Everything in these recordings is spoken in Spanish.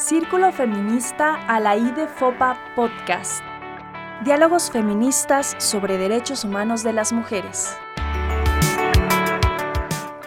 Círculo Feminista a la de FOPA Podcast. Diálogos feministas sobre derechos humanos de las mujeres.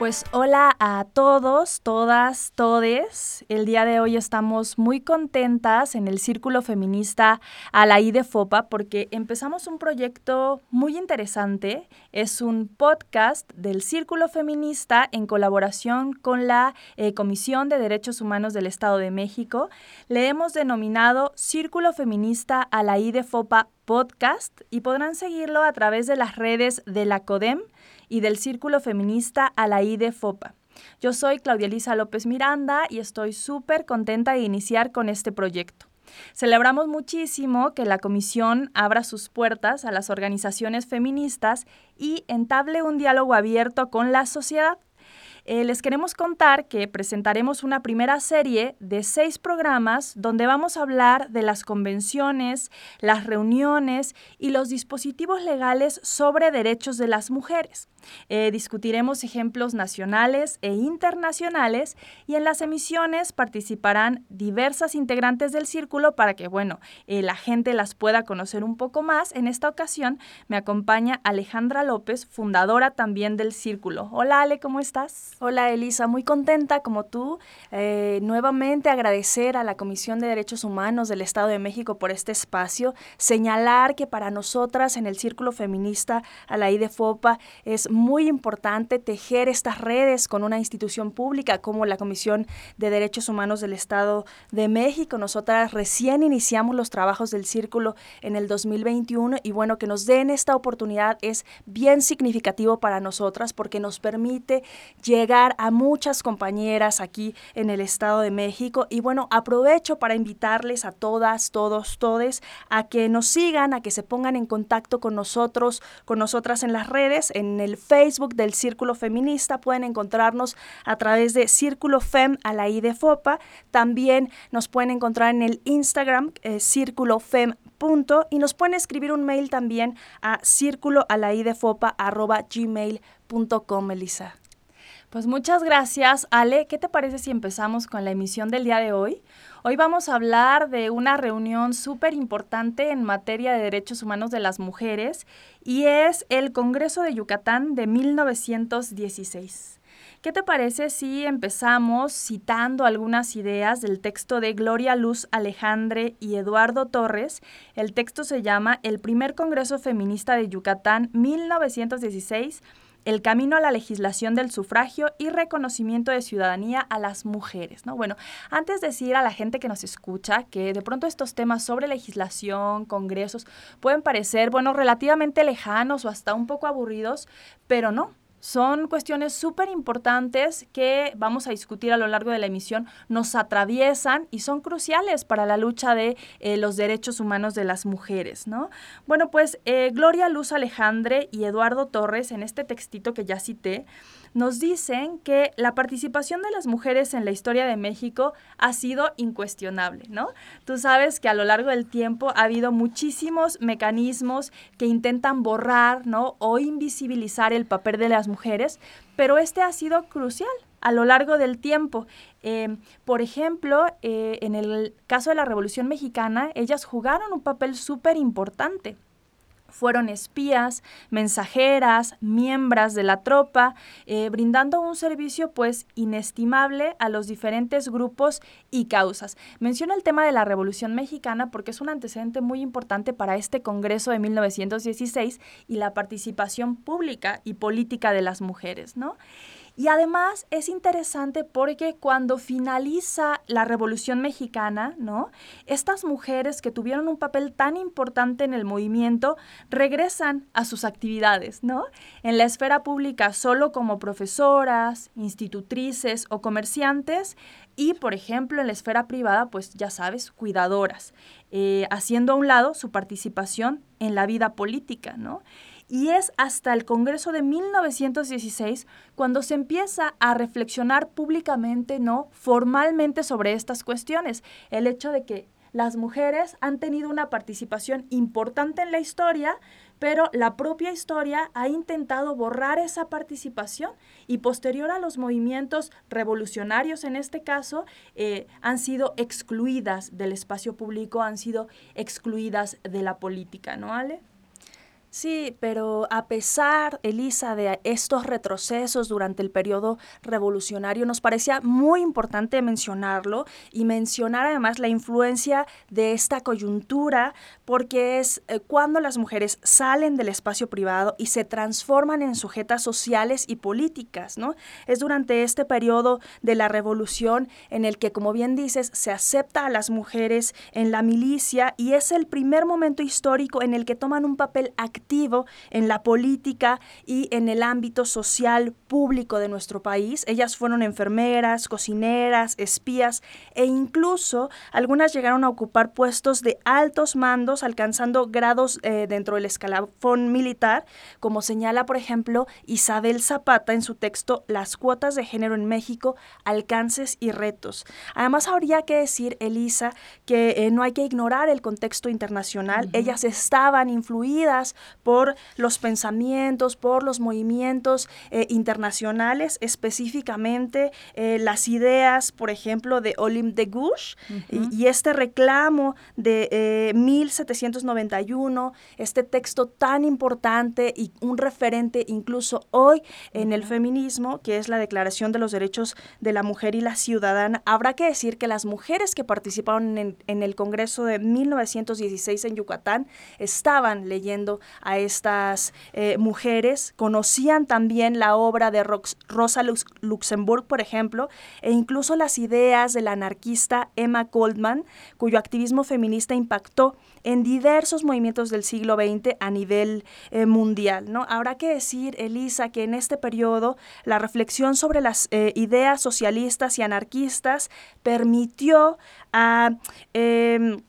Pues hola a todos, todas, todes. El día de hoy estamos muy contentas en el Círculo Feminista a la de FOPA porque empezamos un proyecto muy interesante. Es un podcast del Círculo Feminista en colaboración con la eh, Comisión de Derechos Humanos del Estado de México. Le hemos denominado Círculo Feminista a la de FOPA podcast y podrán seguirlo a través de las redes de la CODEM y del Círculo Feminista a la de FOPA. Yo soy Claudia Elisa López Miranda y estoy súper contenta de iniciar con este proyecto. Celebramos muchísimo que la comisión abra sus puertas a las organizaciones feministas y entable un diálogo abierto con la sociedad. Eh, les queremos contar que presentaremos una primera serie de seis programas donde vamos a hablar de las convenciones, las reuniones y los dispositivos legales sobre derechos de las mujeres. Eh, discutiremos ejemplos nacionales e internacionales y en las emisiones participarán diversas integrantes del círculo para que, bueno, eh, la gente las pueda conocer un poco más. En esta ocasión me acompaña Alejandra López, fundadora también del círculo. Hola Ale, ¿cómo estás? Hola Elisa, muy contenta como tú. Eh, nuevamente agradecer a la Comisión de Derechos Humanos del Estado de México por este espacio, señalar que para nosotras en el círculo feminista a la IDFOPA es muy importante tejer estas redes con una institución pública como la Comisión de Derechos Humanos del Estado de México. Nosotras recién iniciamos los trabajos del círculo en el 2021 y bueno, que nos den esta oportunidad es bien significativo para nosotras porque nos permite llegar a muchas compañeras aquí en el Estado de México y bueno, aprovecho para invitarles a todas, todos, todes a que nos sigan, a que se pongan en contacto con nosotros, con nosotras en las redes, en el Facebook del Círculo Feminista. Pueden encontrarnos a través de Círculo Fem a la I de Fopa. También nos pueden encontrar en el Instagram, eh, Círculo Fem. Punto, y nos pueden escribir un mail también a círculo a la gmail.com, Elisa. Pues muchas gracias, Ale. ¿Qué te parece si empezamos con la emisión del día de hoy? Hoy vamos a hablar de una reunión súper importante en materia de derechos humanos de las mujeres y es el Congreso de Yucatán de 1916. ¿Qué te parece si empezamos citando algunas ideas del texto de Gloria Luz Alejandre y Eduardo Torres? El texto se llama El primer Congreso Feminista de Yucatán 1916 el camino a la legislación del sufragio y reconocimiento de ciudadanía a las mujeres, ¿no? Bueno, antes de decir a la gente que nos escucha que de pronto estos temas sobre legislación, congresos, pueden parecer, bueno, relativamente lejanos o hasta un poco aburridos, pero no, son cuestiones súper importantes que vamos a discutir a lo largo de la emisión, nos atraviesan y son cruciales para la lucha de eh, los derechos humanos de las mujeres, ¿no? Bueno, pues eh, Gloria Luz Alejandre y Eduardo Torres, en este textito que ya cité, nos dicen que la participación de las mujeres en la historia de México ha sido incuestionable, ¿no? Tú sabes que a lo largo del tiempo ha habido muchísimos mecanismos que intentan borrar, ¿no? O invisibilizar el papel de las mujeres, pero este ha sido crucial a lo largo del tiempo. Eh, por ejemplo, eh, en el caso de la Revolución Mexicana, ellas jugaron un papel súper importante fueron espías, mensajeras, miembros de la tropa, eh, brindando un servicio pues inestimable a los diferentes grupos y causas. Menciono el tema de la Revolución Mexicana porque es un antecedente muy importante para este Congreso de 1916 y la participación pública y política de las mujeres, ¿no? Y además es interesante porque cuando finaliza la Revolución Mexicana, ¿no? Estas mujeres que tuvieron un papel tan importante en el movimiento regresan a sus actividades, ¿no? En la esfera pública solo como profesoras, institutrices o comerciantes y, por ejemplo, en la esfera privada, pues ya sabes, cuidadoras, eh, haciendo a un lado su participación en la vida política, ¿no? Y es hasta el Congreso de 1916 cuando se empieza a reflexionar públicamente, ¿no? Formalmente sobre estas cuestiones. El hecho de que las mujeres han tenido una participación importante en la historia, pero la propia historia ha intentado borrar esa participación y posterior a los movimientos revolucionarios en este caso, eh, han sido excluidas del espacio público, han sido excluidas de la política, ¿no, Ale? Sí, pero a pesar, Elisa, de estos retrocesos durante el periodo revolucionario, nos parecía muy importante mencionarlo y mencionar además la influencia de esta coyuntura, porque es eh, cuando las mujeres salen del espacio privado y se transforman en sujetas sociales y políticas, ¿no? Es durante este periodo de la revolución en el que, como bien dices, se acepta a las mujeres en la milicia y es el primer momento histórico en el que toman un papel activo en la política y en el ámbito social público de nuestro país. Ellas fueron enfermeras, cocineras, espías e incluso algunas llegaron a ocupar puestos de altos mandos, alcanzando grados eh, dentro del escalafón militar, como señala, por ejemplo, Isabel Zapata en su texto Las cuotas de género en México, alcances y retos. Además, habría que decir, Elisa, que eh, no hay que ignorar el contexto internacional. Ellas estaban influidas por los pensamientos, por los movimientos eh, internacionales, específicamente eh, las ideas, por ejemplo, de Olim de Gouche y, este reclamo de 1791, eh, este texto tan importante y un referente incluso hoy en el feminismo, que es la Declaración de los Derechos de la Mujer y la Ciudadana. Habrá que decir que las mujeres que participaron en, en el Congreso de 1916 en Yucatán estaban leyendo a estas eh, mujeres, conocían también la obra de Rosa Luxemburg, por ejemplo, e incluso las ideas de la anarquista Emma Goldman, cuyo activismo feminista impactó en diversos movimientos del siglo XX a nivel eh, mundial. ¿no? Habrá que decir, Elisa, que en este periodo la reflexión sobre las eh, ideas socialistas y anarquistas permitió a em,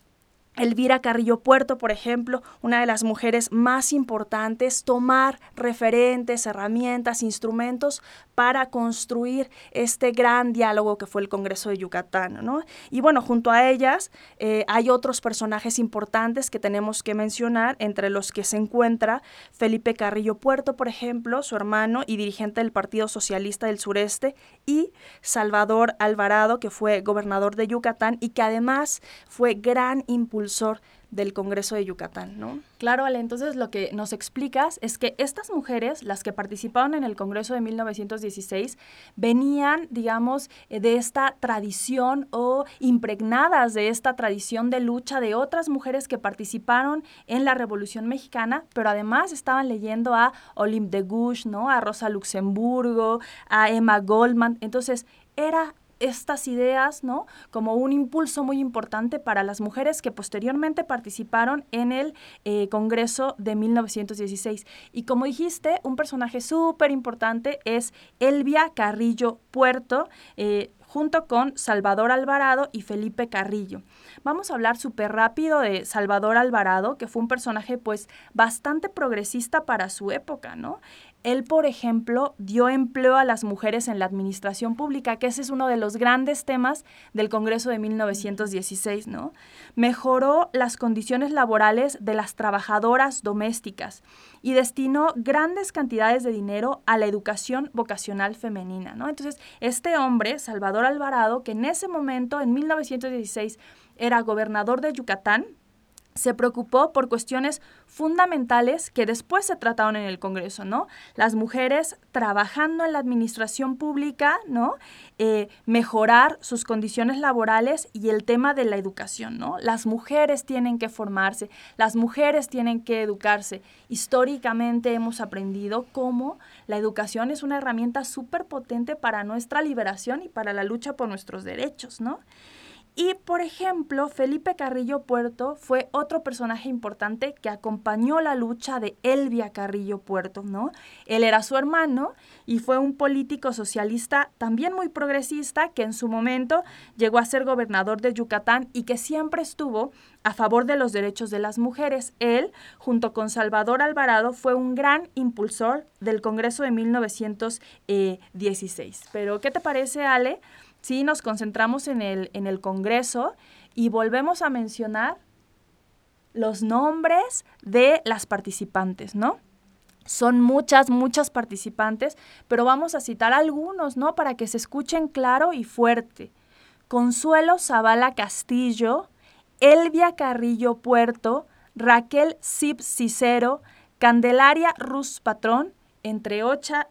Elvira Carrillo Puerto, por ejemplo, una de las mujeres más importantes, tomar referentes, herramientas, instrumentos para construir este gran diálogo que fue el Congreso de Yucatán. ¿no? Y bueno, junto a ellas eh, hay otros personajes importantes que tenemos que mencionar, entre los que se encuentra Felipe Carrillo Puerto, por ejemplo, su hermano y dirigente del Partido Socialista del Sureste, y Salvador Alvarado, que fue gobernador de Yucatán y que además fue gran impulsor del Congreso de Yucatán, ¿no? Claro, Ale, entonces lo que nos explicas es que estas mujeres, las que participaron en el Congreso de 1916, venían, digamos, eh, de esta tradición o impregnadas de esta tradición de lucha de otras mujeres que participaron en la Revolución Mexicana, pero además estaban leyendo a Olympe de Gouges, ¿no? A Rosa Luxemburgo, a Emma Goldman. Entonces, era estas ideas, ¿no? Como un impulso muy importante para las mujeres que posteriormente participaron en el eh, Congreso de 1916. Y como dijiste, un personaje súper importante es Elvia Carrillo Puerto, eh, junto con Salvador Alvarado y Felipe Carrillo. Vamos a hablar súper rápido de Salvador Alvarado, que fue un personaje pues bastante progresista para su época, ¿no? Él, por ejemplo, dio empleo a las mujeres en la administración pública, que ese es uno de los grandes temas del Congreso de 1916, ¿no? Mejoró las condiciones laborales de las trabajadoras domésticas y destinó grandes cantidades de dinero a la educación vocacional femenina, ¿no? Entonces, este hombre, Salvador Alvarado, que en ese momento, en 1916, era gobernador de Yucatán, se preocupó por cuestiones fundamentales que después se trataron en el Congreso, ¿no? Las mujeres trabajando en la administración pública, ¿no? Eh, mejorar sus condiciones laborales y el tema de la educación, ¿no? Las mujeres tienen que formarse, las mujeres tienen que educarse. Históricamente hemos aprendido cómo la educación es una herramienta súper potente para nuestra liberación y para la lucha por nuestros derechos, ¿no? Y, por ejemplo, Felipe Carrillo Puerto fue otro personaje importante que acompañó la lucha de Elvia Carrillo Puerto, ¿no? Él era su hermano y fue un político socialista también muy progresista que en su momento llegó a ser gobernador de Yucatán y que siempre estuvo a favor de los derechos de las mujeres. Él, junto con Salvador Alvarado, fue un gran impulsor del Congreso de 1916. Pero, ¿qué te parece, Ale? Sí, nos concentramos en el, en el Congreso y volvemos a mencionar los nombres de las participantes, ¿no? Son muchas, muchas participantes, pero vamos a citar algunos, ¿no? Para que se escuchen claro y fuerte. Consuelo Zavala Castillo, Elvia Carrillo Puerto, Raquel Sip Cicero, Candelaria Ruz Patrón, entre,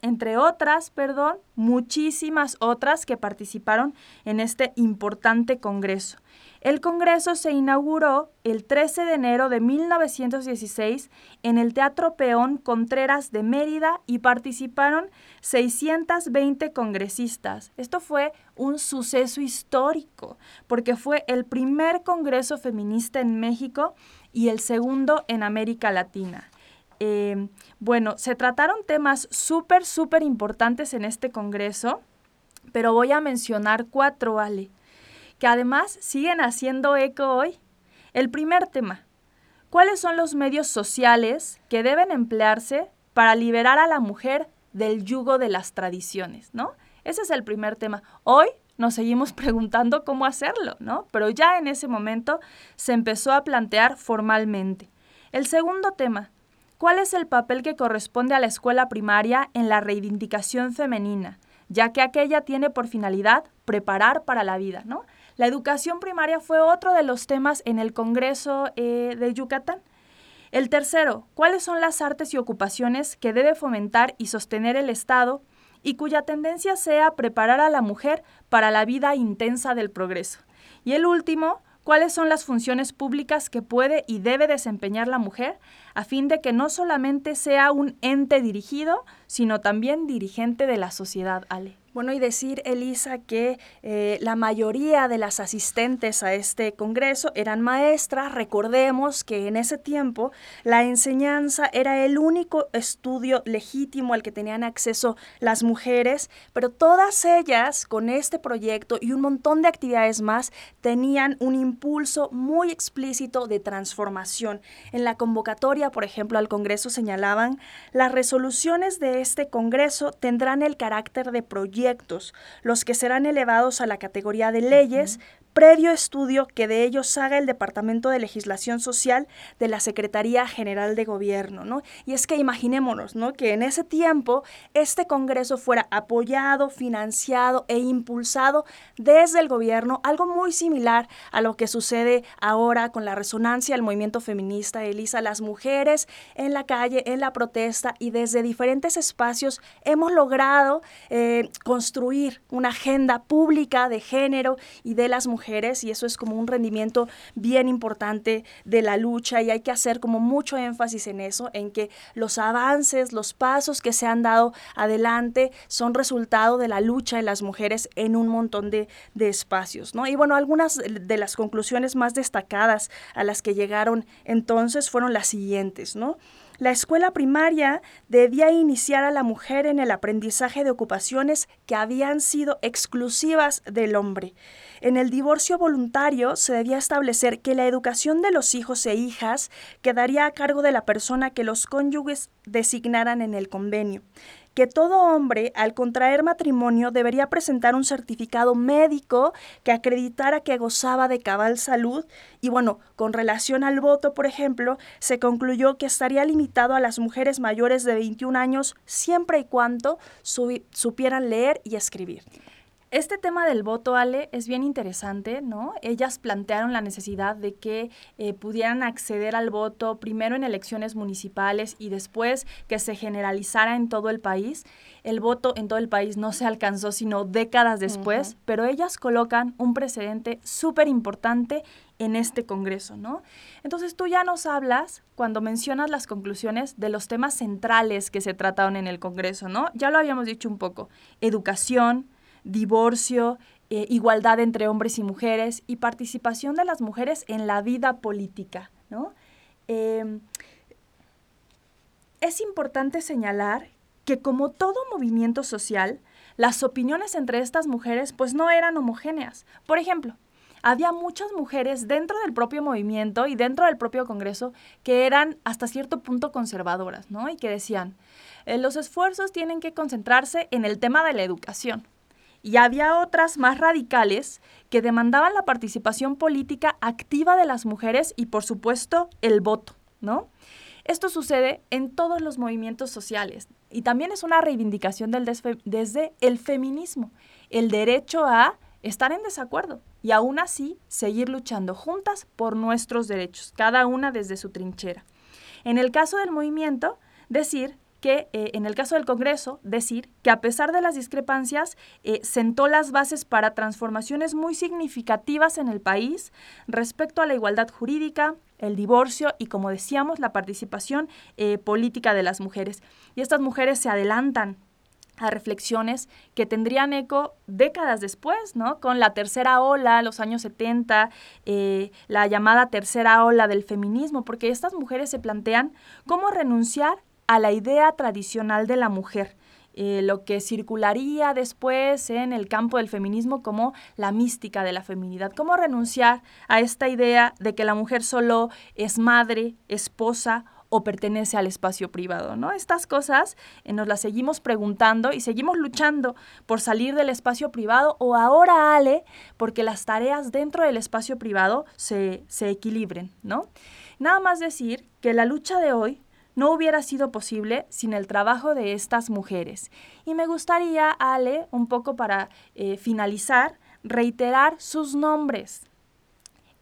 entre otras, perdón, muchísimas otras que participaron en este importante congreso. El Congreso se inauguró el 13 de enero de 1916 en el Teatro Peón Contreras de Mérida y participaron 620 congresistas. Esto fue un suceso histórico porque fue el primer Congreso feminista en México y el segundo en América Latina. Eh, bueno, se trataron temas súper, súper importantes en este Congreso, pero voy a mencionar cuatro, Ale que además siguen haciendo eco hoy. El primer tema, ¿cuáles son los medios sociales que deben emplearse para liberar a la mujer del yugo de las tradiciones, ¿no? Ese es el primer tema. Hoy nos seguimos preguntando cómo hacerlo, ¿no? Pero ya en ese momento se empezó a plantear formalmente. El segundo tema, ¿cuál es el papel que corresponde a la escuela primaria en la reivindicación femenina? Ya que aquella tiene por finalidad preparar para la vida, ¿no? La educación primaria fue otro de los temas en el Congreso eh, de Yucatán. El tercero, ¿cuáles son las artes y ocupaciones que debe fomentar y sostener el Estado y cuya tendencia sea preparar a la mujer para la vida intensa del progreso? Y el último, cuáles son las funciones públicas que puede y debe desempeñar la mujer a fin de que no solamente sea un ente dirigido, sino también dirigente de la sociedad, Ale. Bueno, y decir, Elisa, que eh, la mayoría de las asistentes a este congreso eran maestras. Recordemos que en ese tiempo la enseñanza era el único estudio legítimo al que tenían acceso las mujeres, pero todas ellas con este proyecto y un montón de actividades más tenían un impulso muy explícito de transformación. En la convocatoria, por ejemplo, al Congreso señalaban, las resoluciones de este Congreso tendrán el carácter de proyecto los que serán elevados a la categoría de leyes, previo estudio que de ellos haga el Departamento de Legislación Social de la Secretaría General de Gobierno, ¿no? Y es que imaginémonos, ¿no? Que en ese tiempo este Congreso fuera apoyado, financiado e impulsado desde el gobierno, algo muy similar a lo que sucede ahora con la resonancia del movimiento feminista, Elisa, las mujeres en la calle, en la protesta y desde diferentes espacios hemos logrado eh, construir una agenda pública de género y de las mujeres y eso es como un rendimiento bien importante de la lucha y hay que hacer como mucho énfasis en eso, en que los avances, los pasos que se han dado adelante son resultado de la lucha de las mujeres en un montón de, de espacios, ¿no? Y bueno, algunas de las conclusiones más destacadas a las que llegaron entonces fueron las siguientes, ¿no? La escuela primaria debía iniciar a la mujer en el aprendizaje de ocupaciones que habían sido exclusivas del hombre. En el divorcio voluntario se debía establecer que la educación de los hijos e hijas quedaría a cargo de la persona que los cónyuges designaran en el convenio que todo hombre al contraer matrimonio debería presentar un certificado médico que acreditara que gozaba de cabal salud y bueno, con relación al voto, por ejemplo, se concluyó que estaría limitado a las mujeres mayores de 21 años siempre y cuando supieran leer y escribir. Este tema del voto, Ale, es bien interesante, ¿no? Ellas plantearon la necesidad de que eh, pudieran acceder al voto primero en elecciones municipales y después que se generalizara en todo el país. El voto en todo el país no se alcanzó sino décadas después, pero ellas colocan un precedente súper importante en este Congreso, ¿no? Entonces tú ya nos hablas, cuando mencionas las conclusiones, de los temas centrales que se trataron en el Congreso, ¿no? Ya lo habíamos dicho un poco, educación, divorcio, eh, igualdad entre hombres y mujeres y participación de las mujeres en la vida política. ¿no? Em, es importante señalar que como todo movimiento social, las opiniones entre estas mujeres pues no eran homogéneas. Por ejemplo, había muchas mujeres dentro del propio movimiento y dentro del propio Congreso que eran hasta cierto punto conservadoras, ¿no? Y que decían, eh, los esfuerzos tienen que concentrarse en el tema de la educación, y había otras más radicales que demandaban la participación política activa de las mujeres y, por supuesto, el voto, ¿no? Esto sucede en todos los movimientos sociales y también es una reivindicación desde el feminismo, el derecho a estar en desacuerdo y aún así seguir luchando juntas por nuestros derechos, cada una desde su trinchera. En el caso del movimiento, decir que eh, en el caso del Congreso, decir que a pesar de las discrepancias, eh, sentó las bases para transformaciones muy significativas en el país respecto a la igualdad jurídica, el divorcio y, como decíamos, la participación eh, política de las mujeres. Y estas mujeres se adelantan a reflexiones que tendrían eco décadas después, ¿no? Con la tercera ola, los años 70, la llamada tercera ola del feminismo, porque estas mujeres se plantean cómo renunciar a la idea tradicional de la mujer, eh, lo que circularía después en el campo del feminismo como la mística de la feminidad. ¿Cómo renunciar a esta idea de que la mujer solo es madre, esposa o pertenece al espacio privado, ¿no? Estas cosas eh, nos las seguimos preguntando y seguimos luchando por salir del espacio privado o ahora, Ale, porque las tareas dentro del espacio privado se, se equilibren, ¿no? Nada más decir que la lucha de hoy no hubiera sido posible sin el trabajo de estas mujeres. Y me gustaría, Ale, un poco para eh, finalizar, reiterar sus nombres.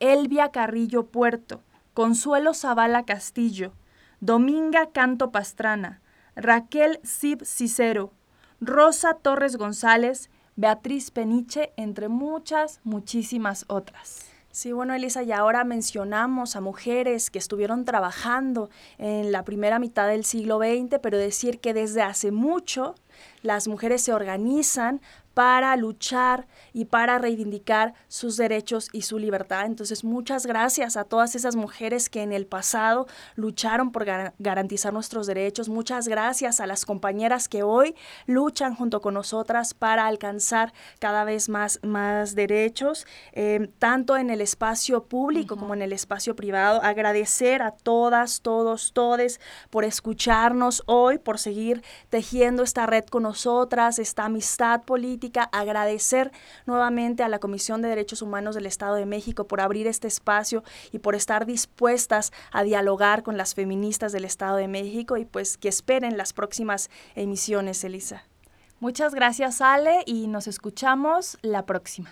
Elvia Carrillo Puerto, Consuelo Zavala Castillo, Dominga Canto Pastrana, Raquel Sib Cicero, Rosa Torres González, Beatriz Peniche, entre muchas, muchísimas otras. Sí, bueno, Elisa, y ahora mencionamos a mujeres que estuvieron trabajando en la primera mitad del siglo XX, pero decir que desde hace mucho las mujeres se organizan para luchar y para reivindicar sus derechos y su libertad. Entonces, muchas gracias a todas esas mujeres que en el pasado lucharon por garantizar nuestros derechos. Muchas gracias a las compañeras que hoy luchan junto con nosotras para alcanzar cada vez más, más derechos, eh, tanto en el espacio público como en el espacio privado. Agradecer a todas, todos, todes por escucharnos hoy, por seguir tejiendo esta red con nosotras, esta amistad agradecer nuevamente a la Comisión de Derechos Humanos del Estado de México por abrir este espacio y por estar dispuestas a dialogar con las feministas del Estado de México y pues que esperen las próximas emisiones, Elisa. Muchas gracias, Ale, y nos escuchamos la próxima.